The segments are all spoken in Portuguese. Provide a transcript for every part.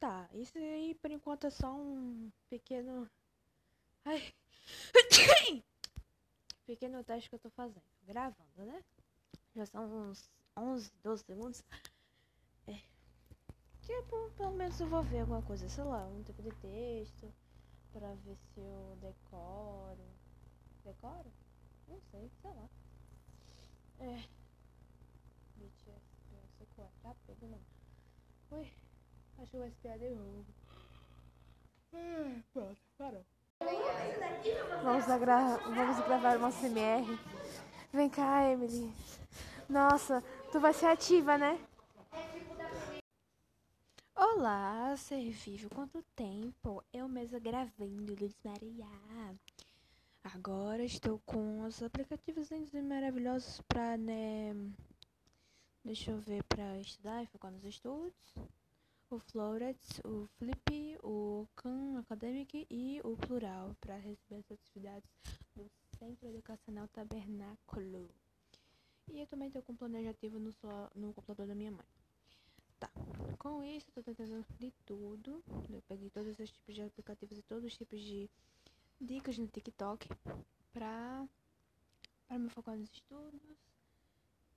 Tá, isso aí por enquanto é só um pequeno. Ai. pequeno teste que eu tô fazendo. Gravando, né? Já são uns 11, 12 segundos. É. Tipo, pelo menos eu vou ver alguma coisa, sei lá, um tipo de texto. Pra ver se eu decoro. Decoro? Não sei, sei lá. É. BTS, não sei qual é. Tá pego não. Ui. Acho que o SPA deu ruim. Pronto, parou. Vamos, gra vamos gravar uma CMR. Vem cá, Emily. Nossa, tu vai ser ativa, né? Olá, ser vivo. Quanto tempo? Eu mesma gravando, Luz Maria. Agora estou com os aplicativos maravilhosos pra, né? Deixa eu ver, pra estudar e focar nos estudos o Florets, o Flip, o Khan Academic e o Plural para receber as atividades do Centro Educacional Tabernáculo. E eu também estou com o planejativo no, no computador da minha mãe. Tá, com isso estou tentando de tudo. Eu peguei todos esses tipos de aplicativos e todos os tipos de dicas no TikTok para para me focar nos estudos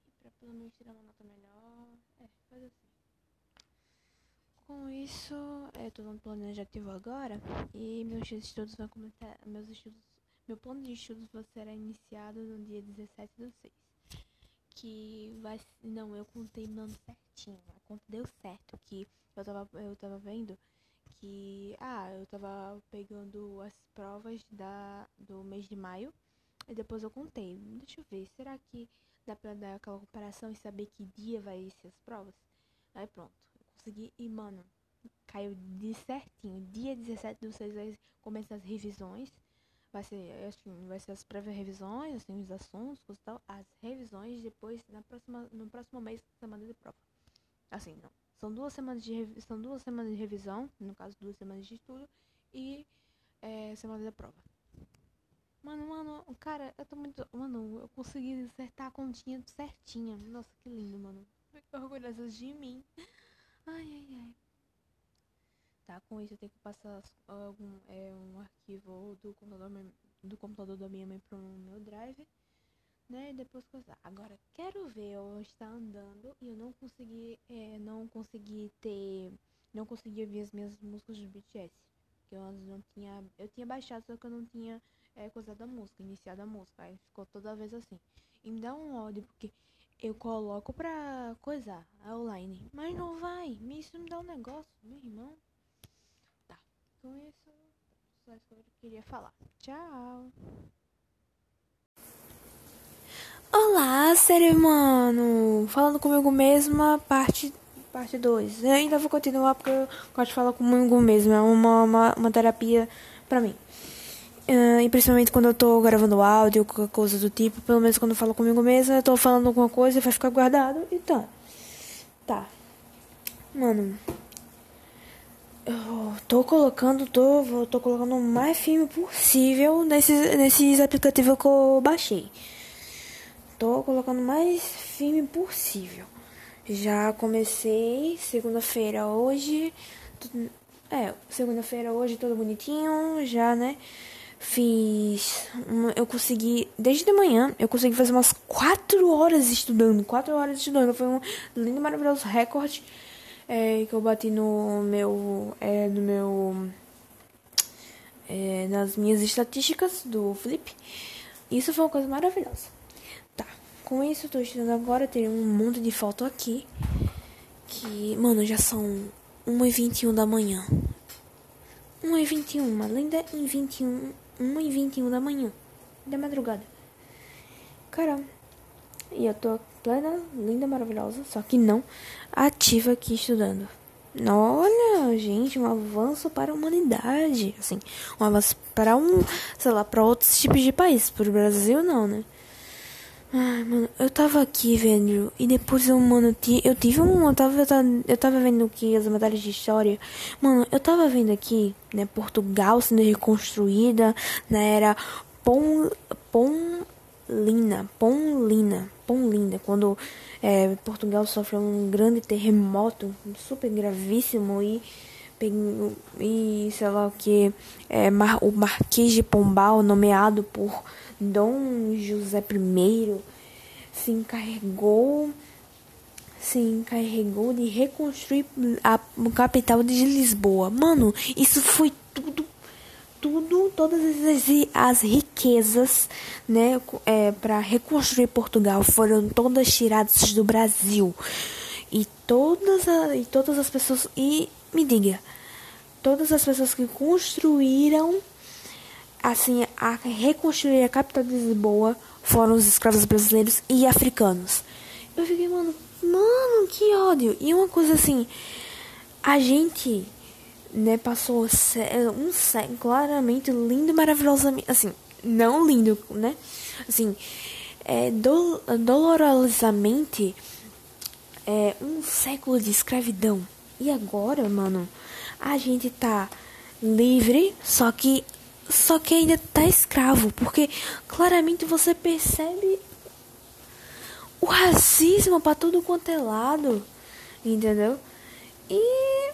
e para pelo menos tirar uma nota melhor. É, faz assim. Com isso, eu estou no planejativo agora e meus estudos vão começar, meus estudos, meu plano de estudos vai ser iniciado no dia 17 do 6. Que vai, não, eu contei mano certinho, a conta deu certo, que eu tava, eu tava vendo que, ah, eu tava pegando as provas da, do mês de maio e depois eu contei, deixa eu ver, será que dá pra dar aquela comparação e saber que dia vai ser as provas? Aí pronto consegui. E, mano, caiu de certinho. Dia 17 do 6 vai começar as revisões. Vai ser, assim, vai ser as prévias revisões, assim, os assuntos e tal. As revisões depois, na próxima, no próximo mês, semana de prova. Assim, não. São duas semanas de, são duas semanas de revisão, no caso, duas semanas de estudo. E é, semana da prova. Mano, mano, cara, eu tô muito. Mano, eu consegui acertar a continha certinha. Nossa, que lindo, mano. Fico orgulhosa de mim. Ai, ai, ai. Tá, com isso eu tenho que passar algum, é, um arquivo do computador, do computador da minha mãe pro meu drive, né? E depois coisar. Agora, quero ver eu estar andando e eu não consegui, é, não consegui ter, não consegui ouvir as minhas músicas do BTS. Que eu antes não tinha, eu tinha baixado, só que eu não tinha é, coisado a música, iniciado a música. Aí ficou toda vez assim. E me dá um ódio, porque eu coloco pra coisar a online. Mas não vai. Isso me dá um negócio, meu irmão. Tá. Com isso, só isso que eu queria falar. Tchau. Olá, ser humano! Falando comigo mesma, parte parte 2. Eu ainda vou continuar porque eu gosto de falar comigo mesma. É uma, uma, uma terapia pra mim. Uh, e principalmente quando eu tô gravando áudio, qualquer coisa do tipo, pelo menos quando eu falo comigo mesma, eu tô falando alguma coisa e vai ficar guardado e tá. Tá. Mano. Eu tô colocando, tô, tô colocando o mais filme possível nesses, nesses aplicativos que eu baixei. Tô colocando o mais filme possível. Já comecei segunda-feira hoje. É, segunda-feira hoje, todo bonitinho, já, né? Fiz. Uma, eu consegui. Desde de manhã, eu consegui fazer umas 4 horas estudando. 4 horas estudando. Foi um lindo e maravilhoso recorde é, que eu bati no meu. É, no meu. É, nas minhas estatísticas do Flip. Isso foi uma coisa maravilhosa. Tá. Com isso, eu tô estudando agora. Tem um monte de foto aqui. Que, mano, já são 1h21 da manhã. 1h21, linda em 21 1 e 21 da manhã, da madrugada. Caramba. E eu tô plena, linda, maravilhosa, só que não ativa aqui estudando. Olha, gente, um avanço para a humanidade, assim, um avanço para um, sei lá, para outros tipos de países, para o Brasil não, né? Ai, mano, eu tava aqui vendo, e depois eu, mano, eu tive um, eu tava, eu tava vendo aqui as matérias de história, mano, eu tava vendo aqui, né, Portugal sendo reconstruída na era Pom, Pomlina, Pomlina, Pomlinda, quando é, Portugal sofreu um grande terremoto, super gravíssimo, e e sei lá o que, é, o Marquês de Pombal, nomeado por Dom José I, se encarregou se encarregou de reconstruir a capital de Lisboa. Mano, isso foi tudo tudo, todas as, as riquezas, né, é, para reconstruir Portugal foram todas tiradas do Brasil. E todas, a, e todas as pessoas. E me diga, todas as pessoas que construíram, assim, a reconstruir a capital de Lisboa foram os escravos brasileiros e africanos. Eu fiquei, mano, mano, que ódio. E uma coisa assim, a gente, né, passou um século claramente lindo, maravilhosamente, assim, não lindo, né? Assim, é, do, dolorosamente é, um século de escravidão. E agora, mano, a gente tá livre, só que só que ainda tá escravo, porque claramente você percebe o racismo para tudo quanto é lado, entendeu? E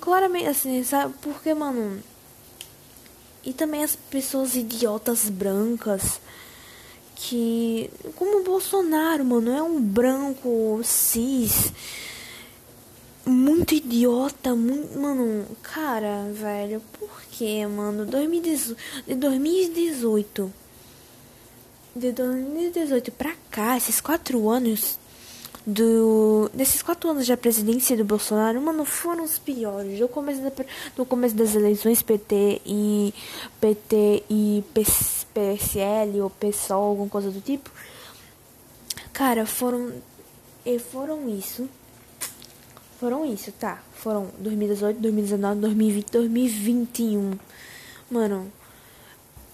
claramente assim, sabe? Porque, mano, e também as pessoas idiotas brancas que como o Bolsonaro, mano, é um branco cis muito idiota, muito, mano, cara, velho, por que, mano? 2018, de 2018 de 2018 pra cá, esses quatro anos do desses quatro anos de presidência do Bolsonaro, mano, foram os piores. Do começo, da, do começo das eleições PT e PT e PSL ou PSOL, alguma coisa do tipo. Cara, foram e foram isso. Foram isso, tá? Foram 2018, 2019, 2020, 2021. Mano,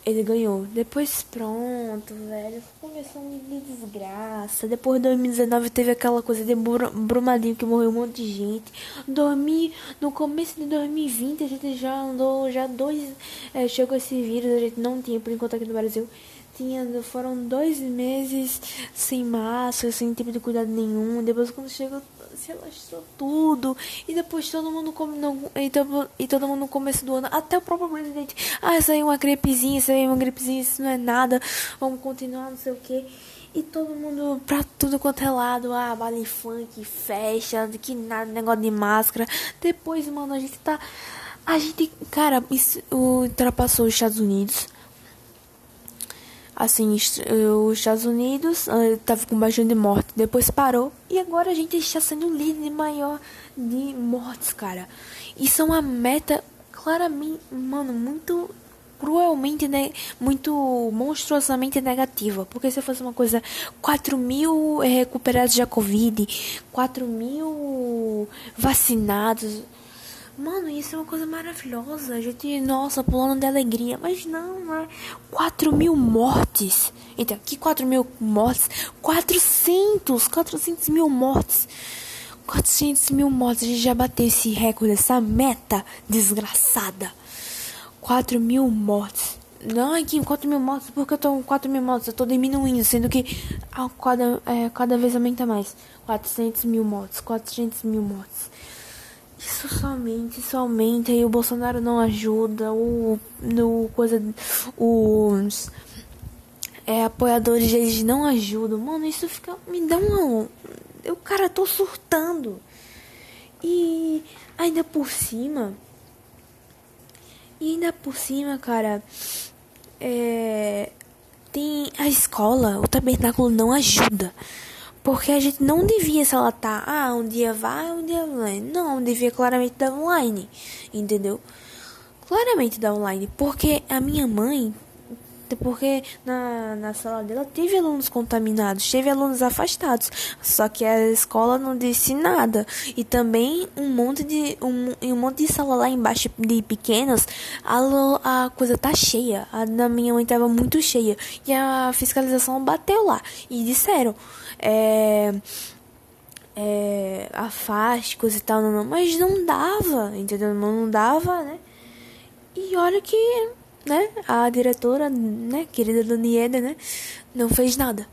ele ganhou. Depois, pronto, velho. Começou de desgraça. Depois, 2019, teve aquela coisa de Brumadinho que morreu um monte de gente. Dormi no começo de 2020, a gente já andou, já dois. É, chegou esse vírus, a gente não tinha por enquanto aqui no Brasil. Tinha, foram dois meses sem máscara, sem tipo de cuidado nenhum. Depois, quando chegou se alastrou tudo. E depois todo mundo come, não, e, todo, e todo mundo no começo do ano, até o próprio presidente, ah, isso aí é uma gripezinha, isso aí é uma gripezinha, isso não é nada, vamos continuar, não sei o que. E todo mundo pra tudo quanto é lado, ah, baile funk, festa, que nada, negócio de máscara. Depois, mano, a gente tá. A gente, cara, isso, ultrapassou os Estados Unidos assim, os Estados Unidos estava com bastante morte, depois parou e agora a gente está sendo líder maior de mortes, cara. Isso é uma meta claramente, mano, muito cruelmente, né, muito monstruosamente negativa. Porque se fosse uma coisa, 4 mil recuperados da Covid, 4 mil vacinados Mano, isso é uma coisa maravilhosa. A gente, nossa, pulando de alegria. Mas não, né? 4 mil mortes. Então, que 4 mil mortes? 400! 400 mil mortes. 400 mil mortes. A gente já bateu esse recorde, essa meta desgraçada. 4 mil mortes. Não, aqui 4 mil mortes. Porque eu tô com 4 mil mortes. Eu tô diminuindo, sendo que cada, é, cada vez aumenta mais. 400 mil mortes. 400 mil mortes. Isso somente, somente. Aí o Bolsonaro não ajuda. O. No coisa. Os. É, apoiadores deles não ajudam. Mano, isso fica. Me dá um. Eu, cara, tô surtando. E ainda por cima. E ainda por cima, cara. É. Tem a escola, o tabernáculo não ajuda. Porque a gente não devia tá, ah, um dia vai, um dia vai. Não, devia claramente dar online, entendeu? Claramente dar online, porque a minha mãe porque na, na sala dela teve alunos contaminados, teve alunos afastados, só que a escola não disse nada. E também um monte de um, um monte de sala lá embaixo de pequenas, a, a coisa tá cheia. A da minha mãe tava muito cheia e a fiscalização bateu lá e disseram é, é, afásticos e tal, não, não, mas não dava, entendeu? Não, não dava, né? E olha que né, a diretora, né, querida Daniela, né, não fez nada.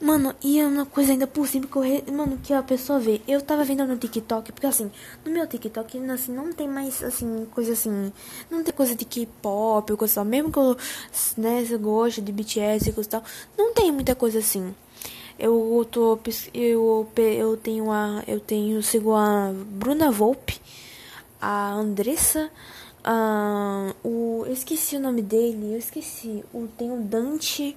Mano, e é uma coisa ainda por cima que eu, mano, que a pessoa vê. Eu tava vendo no TikTok, porque assim, no meu TikTok, assim, não tem mais, assim, coisa assim, não tem coisa de K-pop, coisa tal. Mesmo que eu, né, gosto de BTS e coisa tal, não tem muita coisa assim. Eu tô, eu, eu tenho a, eu tenho, sigo a Bruna Volpe, a Andressa, Uh, o, eu esqueci o nome dele, eu esqueci. O, tem o Dante,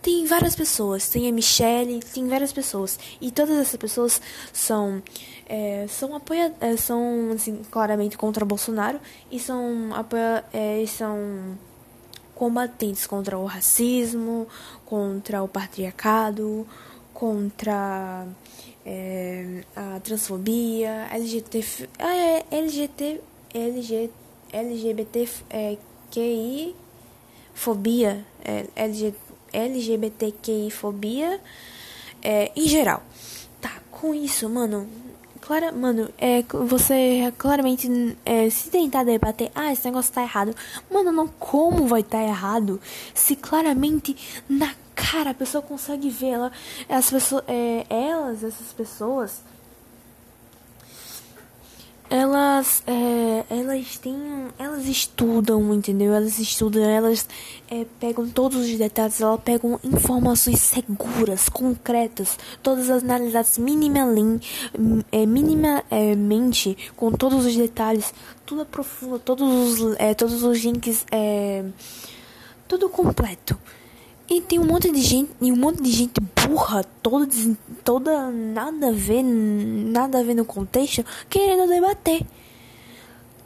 tem várias pessoas. Tem a Michelle, tem várias pessoas. E todas essas pessoas são é, são apoia, é, são assim, claramente contra Bolsonaro e são apoia, é, são combatentes contra o racismo, contra o patriarcado, contra é, a transfobia, LGBT, é, LGBT, LGBT LGBTQI fobia, é, LGBTQI fobia é, em geral. Tá, com isso, mano, clara, mano, é, você claramente é, se tentar debater, ah, esse negócio tá errado. Mano, não, como vai estar tá errado? Se claramente na cara a pessoa consegue ver ela, as pessoas, é, elas, essas pessoas elas é, elas têm elas estudam entendeu? Elas estudam elas é, pegam todos os detalhes elas pegam informações seguras concretas todas analisadas minimamente é, minimamente com todos os detalhes tudo é profundo todos os é, todos os links é, tudo completo e tem um monte de gente, e um monte de gente burra, toda, toda nada a ver, nada a ver no contexto, querendo debater.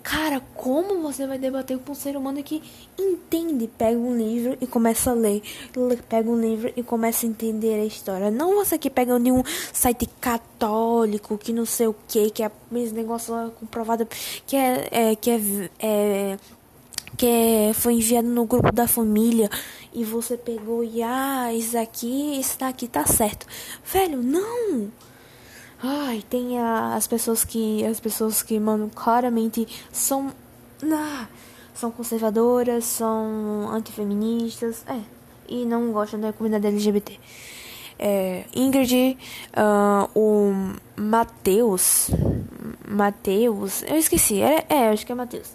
Cara, como você vai debater com um ser humano que entende? Pega um livro e começa a ler. Pega um livro e começa a entender a história. Não você que pega de um site católico, que não sei o que, que é esse negócio comprovado, que é, é que é, é que foi enviado no grupo da família e você pegou e ah, isso aqui, daqui tá certo. Velho, não. Ai, tem a, as pessoas que as pessoas que, mano, claramente são ah, são conservadoras, são antifeministas, é, e não gostam da comunidade LGBT. É, Ingrid, uh, o Matheus, Matheus, eu esqueci, é, é acho que é Matheus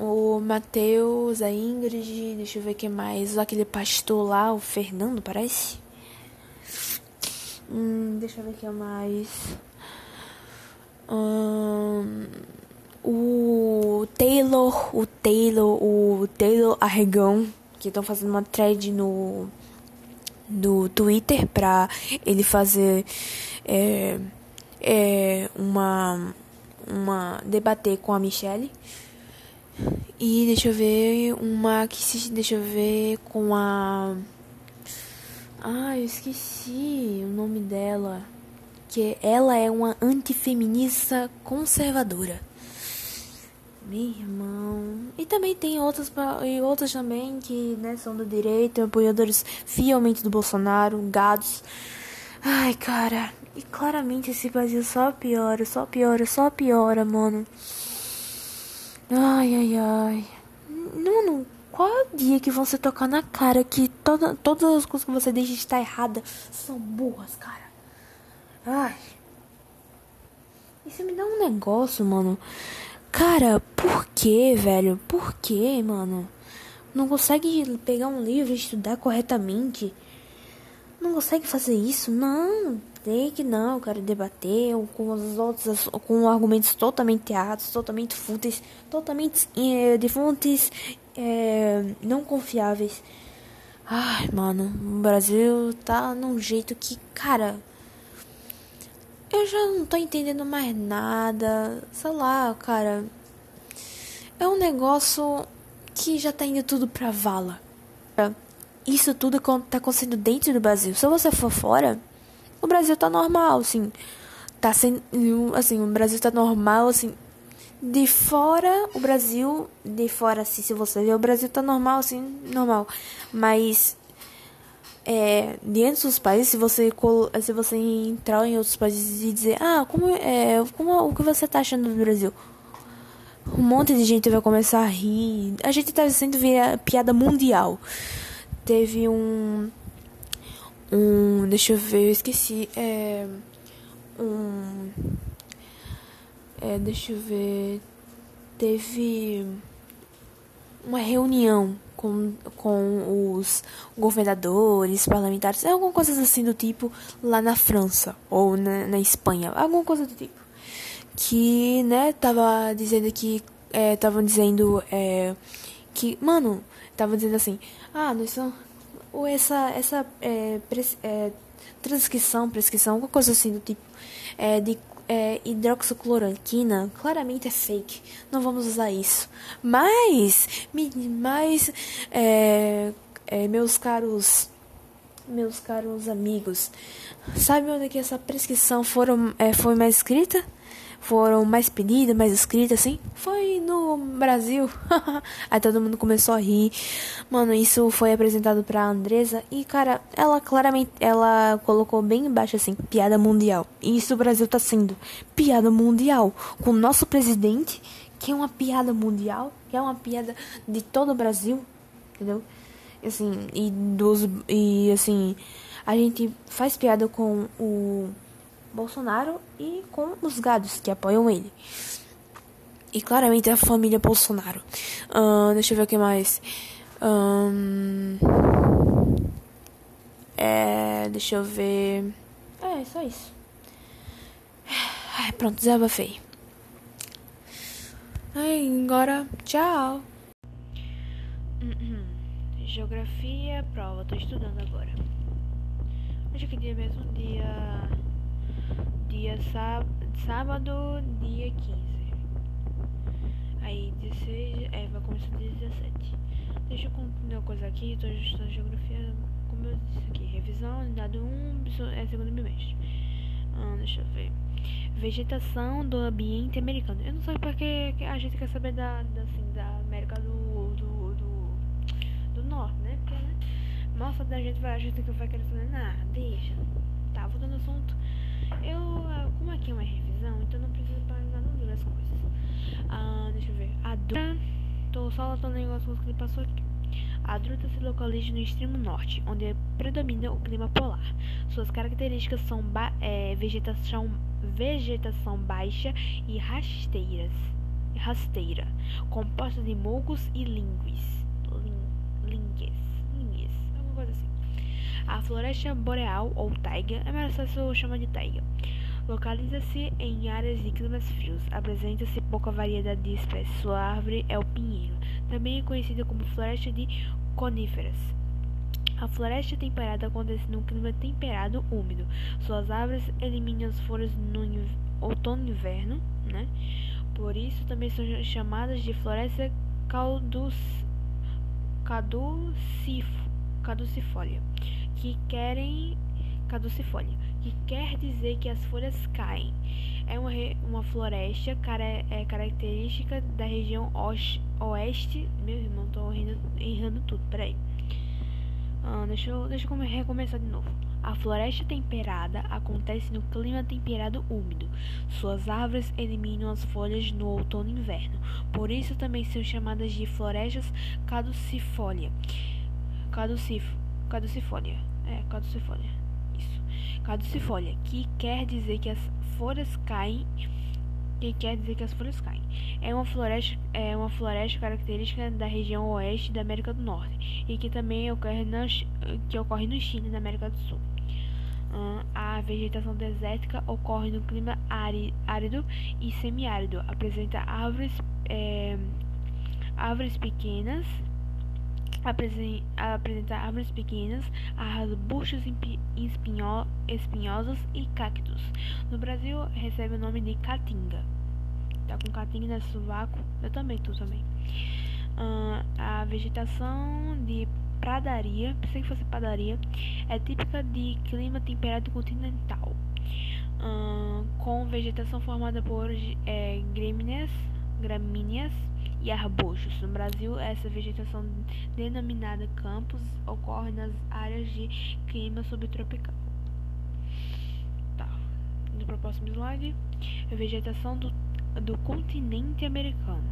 o Matheus, a Ingrid, deixa eu ver quem mais. Aquele pastor lá, o Fernando, parece. Hum, deixa eu ver quem mais. Hum, o Taylor, o Taylor, o Taylor Arregão, que estão fazendo uma thread no, no Twitter pra ele fazer é, é, uma, uma debater com a Michelle. E deixa eu ver uma que se deixa eu ver com a Ah, eu esqueci o nome dela. Que ela é uma antifeminista conservadora. Meu irmão. E também tem outras e outras também que, né, são do direito, apoiadores fielmente do Bolsonaro, gados. Ai, cara. E claramente esse Brasil só piora, só piora, só piora, mano. Ai, ai, ai. Mano, qual é o dia que se tocar na cara que toda, todas as coisas que você deixa de estar errada são boas, cara? Ai. Isso me dá um negócio, mano. Cara, por que, velho? Por que, mano? Não consegue pegar um livro e estudar corretamente? Não consegue fazer isso? Não. Tem que não, eu quero debater com os outros, com argumentos totalmente errados, totalmente fúteis, totalmente é, de fontes é, não confiáveis. Ai, mano, o Brasil tá num jeito que, cara, eu já não tô entendendo mais nada. Sei lá, cara. É um negócio que já tá indo tudo pra vala. Isso tudo tá acontecendo dentro do Brasil. Se você for fora, o Brasil tá normal, assim. Tá sendo. Assim, o Brasil tá normal, assim. De fora, o Brasil. De fora, assim, se você ver, o Brasil tá normal, assim, normal. Mas. É, dentro dos países, se você, se você entrar em outros países e dizer, ah, como é, como, o que você tá achando do Brasil? Um monte de gente vai começar a rir. A gente tá sendo piada mundial. Teve um um. Deixa eu ver, eu esqueci. É. Um. É, deixa eu ver. Teve uma reunião com, com os governadores, parlamentares, alguma coisa assim do tipo lá na França ou na, na Espanha, alguma coisa do tipo. Que, né, tava dizendo que. É, tava dizendo. É, que, mano, tava dizendo assim: ah, nós somos. Ou essa, essa é, pres, é, transcrição, prescrição, alguma coisa assim do tipo. É, de é, hidroxicloroquina claramente é fake. Não vamos usar isso. Mas, mas é, é, meus caros, meus caros amigos, sabe onde que essa prescrição foram, é, foi mais escrita? Foram mais pedidas, mais escritas, assim, foi no Brasil. Aí todo mundo começou a rir. Mano, isso foi apresentado pra Andresa e, cara, ela claramente, ela colocou bem embaixo, assim, piada mundial. E isso o Brasil tá sendo piada mundial. Com o nosso presidente, que é uma piada mundial, que é uma piada de todo o Brasil, entendeu? Assim, e dos, e assim, a gente faz piada com o Bolsonaro e com os gados que apoiam ele. E claramente a família Bolsonaro. Uh, deixa eu ver o que mais. Um, é, deixa eu ver. É, só isso. Ai, pronto, desabafei. Ai, agora, tchau. Geografia, prova, tô estudando agora. Hoje que dia mesmo? Dia dia sábado, dia 15. Aí 16, é, vai começar dia 17. Deixa eu concluir uma coisa aqui, estou ajustando geografia, como eu disse aqui, revisão, unidade 1, é segundo bimestre. Ah, deixa eu ver. Vegetação do ambiente americano. Eu não sei porque a gente quer saber da, da, assim, da América do, do, do, do Norte, né? Porque, né? Nossa, da gente vai, a gente vai querer saber nada, deixa. Tá, voltando ao assunto. Eu, ah, como aqui é uma revisão, então não preciso pagar no livro as coisas. Ah, deixa eu ver. A Druta, tô só anotando o negócio que ele passou aqui. A Druta se localiza no extremo norte, onde predomina o clima polar. Suas características são é, vegetação, vegetação baixa e rasteiras, rasteira, composta de mogos e lingues. Lingues. Lingues. Alguma coisa assim. A floresta boreal ou taiga, é mais fácil chamar de taiga. Localiza-se em áreas de climas frios. Apresenta-se pouca variedade de espécies. Sua árvore é o pinheiro, também é conhecida como floresta de coníferas. A floresta temperada acontece num clima temperado úmido. Suas árvores eliminam as folhas no outono e inverno, né? Por isso também são chamadas de floresta caducif caducifólia que querem caducifólia, que quer dizer que as folhas caem. É uma, uma floresta cara, é característica da região oeste. Meu irmão, tô errando tudo, peraí. Ah, deixa, eu, deixa eu recomeçar de novo. A floresta temperada acontece no clima temperado úmido. Suas árvores eliminam as folhas no outono e inverno. Por isso também são chamadas de florestas caducifólia. Caducif, caducifólia. É, caducifólia. Isso. Caducifólia, que quer dizer que as folhas caem. Que quer dizer que as folhas caem. É uma floresta, é uma floresta característica da região oeste da América do Norte e que também ocorre, na, que ocorre no Chile, na América do Sul. Uh, a vegetação desértica ocorre no clima árido e semiárido. Apresenta árvores, é, árvores pequenas apresenta árvores pequenas, arbustos espinho, espinhosos e cactos. No Brasil, recebe o nome de caatinga. Tá com caatinga no sovaco? Eu também, tu também. Uh, a vegetação de pradaria, pensei que fosse padaria, é típica de clima temperado continental, uh, com vegetação formada por é, gramíneas, gramíneas e arbustos. No Brasil, essa vegetação denominada campos ocorre nas áreas de clima subtropical. Tá. Indo para o próximo slide. A vegetação do, do continente americano.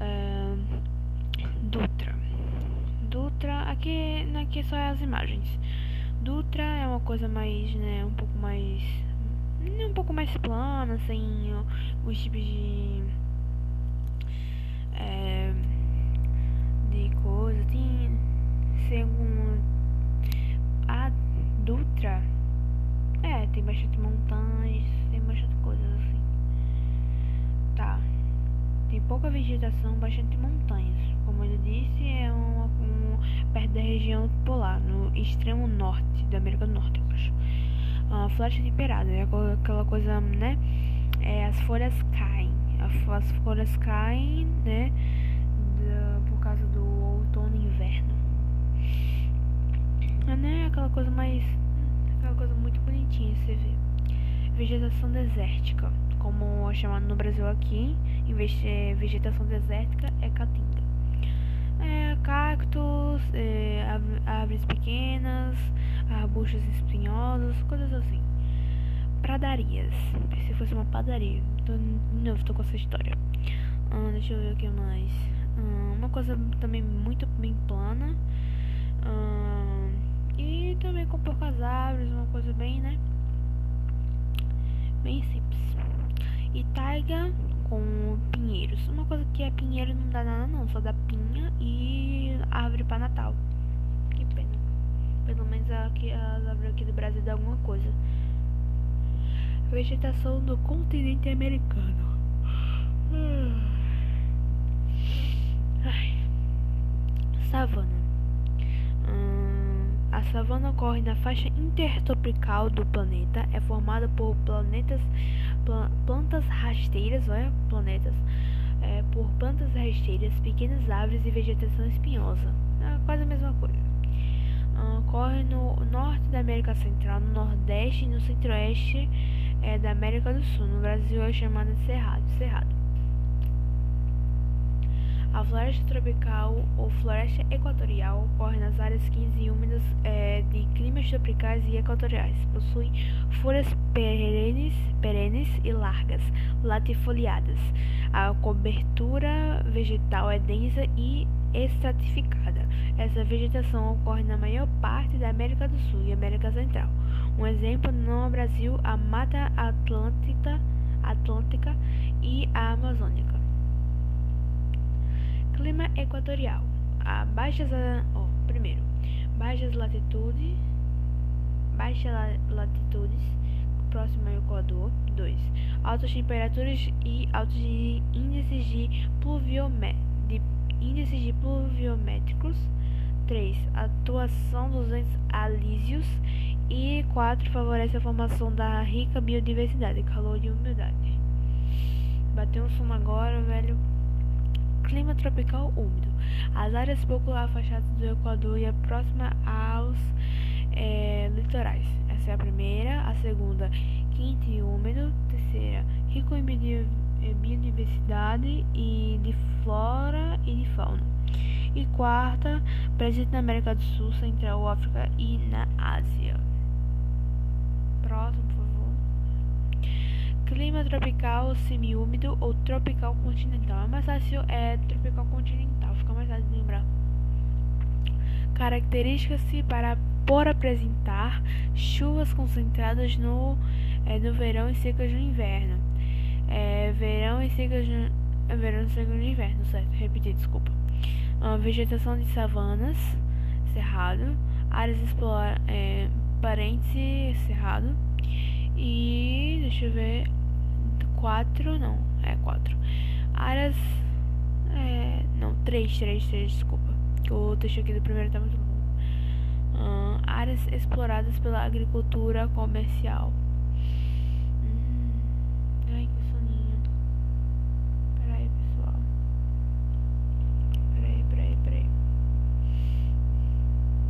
Uh, Dutra. Dutra, aqui, aqui só é as imagens. Dutra é uma coisa mais, né, um pouco mais um pouco mais plana, sem os tipos de é, de coisa, tem segundo a Dutra é, tem bastante montanhas, tem bastante coisas assim. Tá. Tem pouca vegetação, bastante montanhas. Como ele disse, é um, perto da região polar, no extremo norte da América do Norte, eu acho. Floresta temperada, é aquela coisa, né? É, as folhas. As folhas caem, né? por causa do outono e inverno. É, né? Aquela coisa mais. Aquela coisa muito bonitinha você vê. Vegetação desértica, como é chamado no Brasil aqui, em vez de vegetação desértica, é caatinga. É, cactos, é, árvores pequenas, arbustos espinhosos, coisas assim. Pradarias. Se fosse uma padaria. Tô, novo, tô com essa história. Ah, deixa eu ver o que mais. Ah, uma coisa também muito bem plana. Ah, e também com poucas árvores, uma coisa bem, né? Bem simples. E taiga com pinheiros. Uma coisa que é pinheiro não dá nada não, só dá pinha e árvore para Natal. Que pena. Pelo menos aqui, as árvores aqui do Brasil dá alguma coisa. Vegetação do continente americano. Ai. Savana. Hum, a savana ocorre na faixa intertropical do planeta. É formada por planetas, plantas rasteiras, olha, planetas, é, por plantas rasteiras, pequenas árvores e vegetação espinhosa. É quase a mesma coisa. Hum, ocorre no norte da América Central, no nordeste e no centro-oeste é, da América do Sul. No Brasil é chamada de cerrado. cerrado. A floresta tropical ou floresta equatorial ocorre nas áreas quentes e úmidas é, de climas tropicais e equatoriais. Possui folhas perenes, perenes e largas, latifoliadas. A cobertura vegetal é densa e estratificada. Essa vegetação ocorre na maior parte da América do Sul e América Central. Um exemplo no Brasil, a Mata Atlântica, Atlântica e a Amazônica. Clima equatorial. A baixas, oh, primeiro, baixas latitudes, baixas latitudes, próximo ao Equador. 2. Altas temperaturas e altos índices de, pluviomé de índices de pluviométricos. 3. Atuação dos entes alísios e 4. Favorece a formação da rica biodiversidade, calor e umidade. Bateu um sono agora, velho. Clima tropical úmido. As áreas pouco afastadas do Equador e próxima aos é, litorais. Essa é a primeira. A segunda, quente e úmido. Terceira, rico em biodiversidade e de flora e de fauna. E quarta, presente na América do Sul, Central, África e na Ásia. Próximo, por favor. Clima tropical semiúmido ou tropical continental. É mais fácil, é tropical continental, fica mais fácil de lembrar. Características-se para por apresentar chuvas concentradas no, é, no verão e secas no inverno. É, verão e secas no, é, verão e secas no inverno, certo? Repetir, desculpa. Uh, vegetação de savanas, cerrado, áreas exploradas, é, parêntese cerrado. E deixa eu ver. Quatro, não, é quatro. Áreas. É, não, três, três, três, desculpa. O texto aqui do primeiro tá muito. Uh, áreas exploradas pela agricultura comercial.